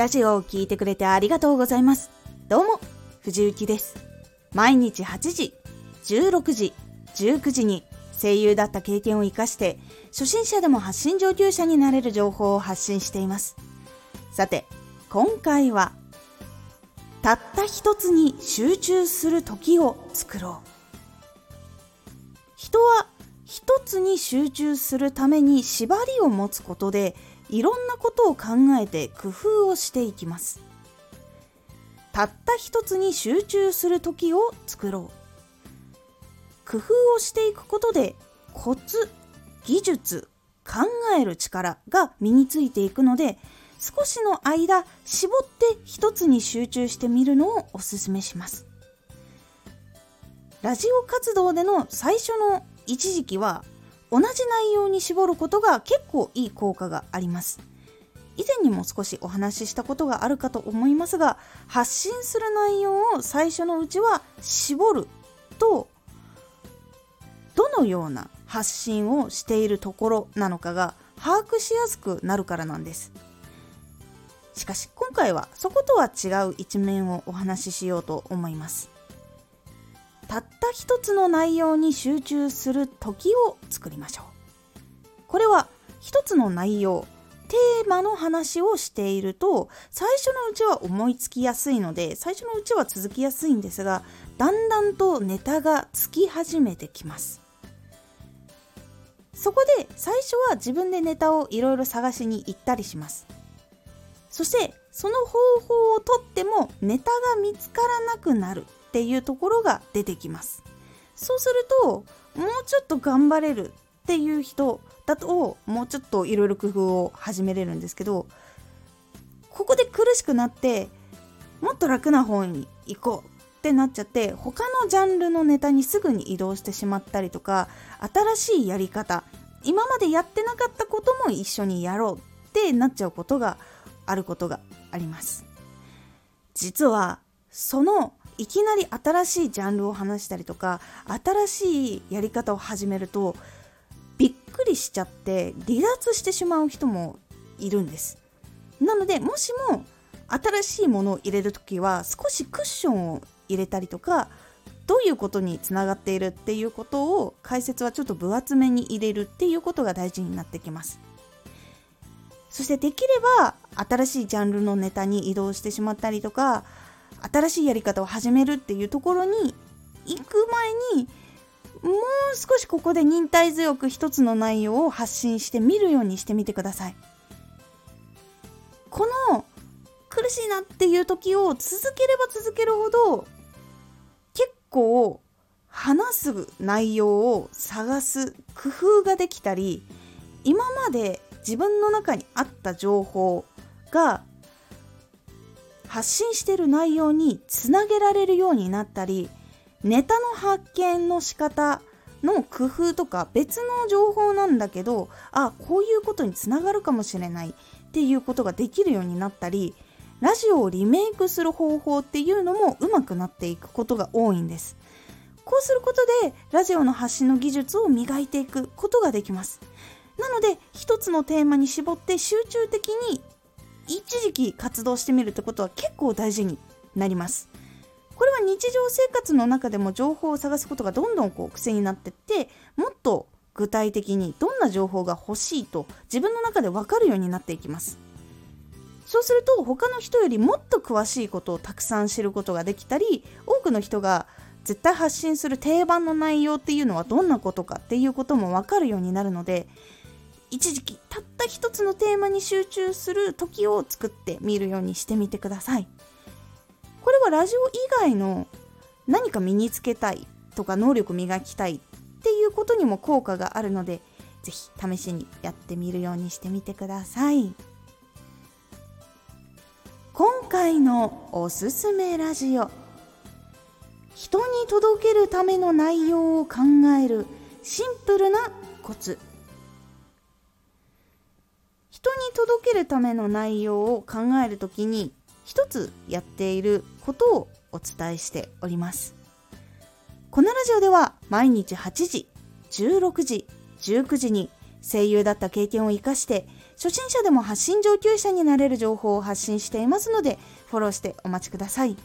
ラジオを聴いてくれてありがとうございます。どうも、藤幸です。毎日8時、16時、19時に声優だった経験を活かして、初心者でも発信上級者になれる情報を発信しています。さて、今回は、たった一つに集中する時を作ろう。人は一つに集中するために縛りを持つことでいろんなことを考えて工夫をしていきます。たった一つに集中する時を作ろう。工夫をしていくことでコツ技術考える力が身についていくので少しの間絞って一つに集中してみるのをおすすめします。ラジオ活動での最初の一時期は同じ内容に絞ることが結構いい効果があります。以前にも少しお話ししたことがあるかと思いますが発信する内容を最初のうちは絞るとどのような発信をしているところなのかが把握しやすくなるからなんです。しかし今回はそことは違う一面をお話ししようと思います。たった一つの内容に集中する時を作りましょう。これは一つの内容テーマの話をしていると最初のうちは思いつきやすいので最初のうちは続きやすいんですがだんだんとネタがつき始めてきます。そこで最初は自分でネタをいろいろ探しに行ったりします。そしてその方法をとってもネタが見つからなくなる。っていうところが出てきます。そうするともうちょっと頑張れるっていう人だともうちょっといろいろ工夫を始めれるんですけどここで苦しくなってもっと楽な方に行こうってなっちゃって他のジャンルのネタにすぐに移動してしまったりとか新しいやり方今までやってなかったことも一緒にやろうってなっちゃうことがあることがあります。実はそのいきなり新しいジャンルを話したりとか新しいやり方を始めるとびっくりしちゃって離脱してしまう人もいるんです。なのでもしも新しいものを入れる時は少しクッションを入れたりとかどういうことにつながっているっていうことを解説はちょっと分厚めに入れるっていうことが大事になってきます。そしてできれば新しいジャンルのネタに移動してしまったりとか新しいやり方を始めるっていうところに行く前にもう少しここで忍耐強く一つの内容を発信してみるようにしてみてください。この苦しいなっていう時を続ければ続けるほど結構話す内容を探す工夫ができたり今まで自分の中にあった情報が発信してる内容につなげられるようになったりネタの発見の仕方の工夫とか別の情報なんだけどあこういうことにつながるかもしれないっていうことができるようになったりラジオをリメイクする方法っていうのも上手くなっていくことが多いんです。こうすることでラジオの発信の技術を磨いていくことができます。なので一つのテーマに絞って集中的に一時期活動してみるってことは結構大事になります。これは日常生活の中でも情報を探すことがどんどんこう癖になってってもっと具体的にどんな情報が欲しいと自分の中で分かるようになっていきます。そうすると他の人よりもっと詳しいことをたくさん知ることができたり多くの人が絶対発信する定番の内容っていうのはどんなことかっていうことも分かるようになるので一時期たった一つのテーマに集中する時を作ってみるようにしてみてください。これはラジオ以外の何か身につけたいとか能力磨きたいっていうことにも効果があるので是非試しにやってみるようにしてみてください。今回のおすすめラジオ。人に届けるための内容を考えるシンプルなコツ。人に届けるための内容を考える時に一つやっていることをお伝えしております。このラジオでは毎日8時16時19時に声優だった経験を生かして初心者でも発信上級者になれる情報を発信していますのでフォローしてお待ちください。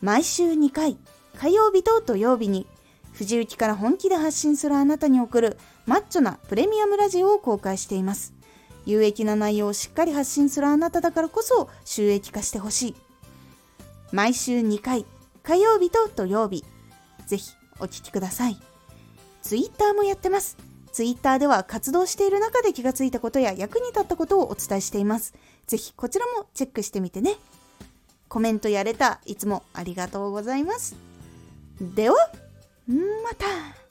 毎週2回火曜日と土曜日に藤雪から本気で発信するあなたに送るマッチョなプレミアムラジオを公開しています。有益な内容をしっかり発信するあなただからこそ収益化してほしい。毎週2回火曜日と土曜日。ぜひお聴きください。ツイッターもやってます。ツイッターでは活動している中で気がついたことや役に立ったことをお伝えしています。ぜひこちらもチェックしてみてね。コメントやれた。いつもありがとうございます。ではまた。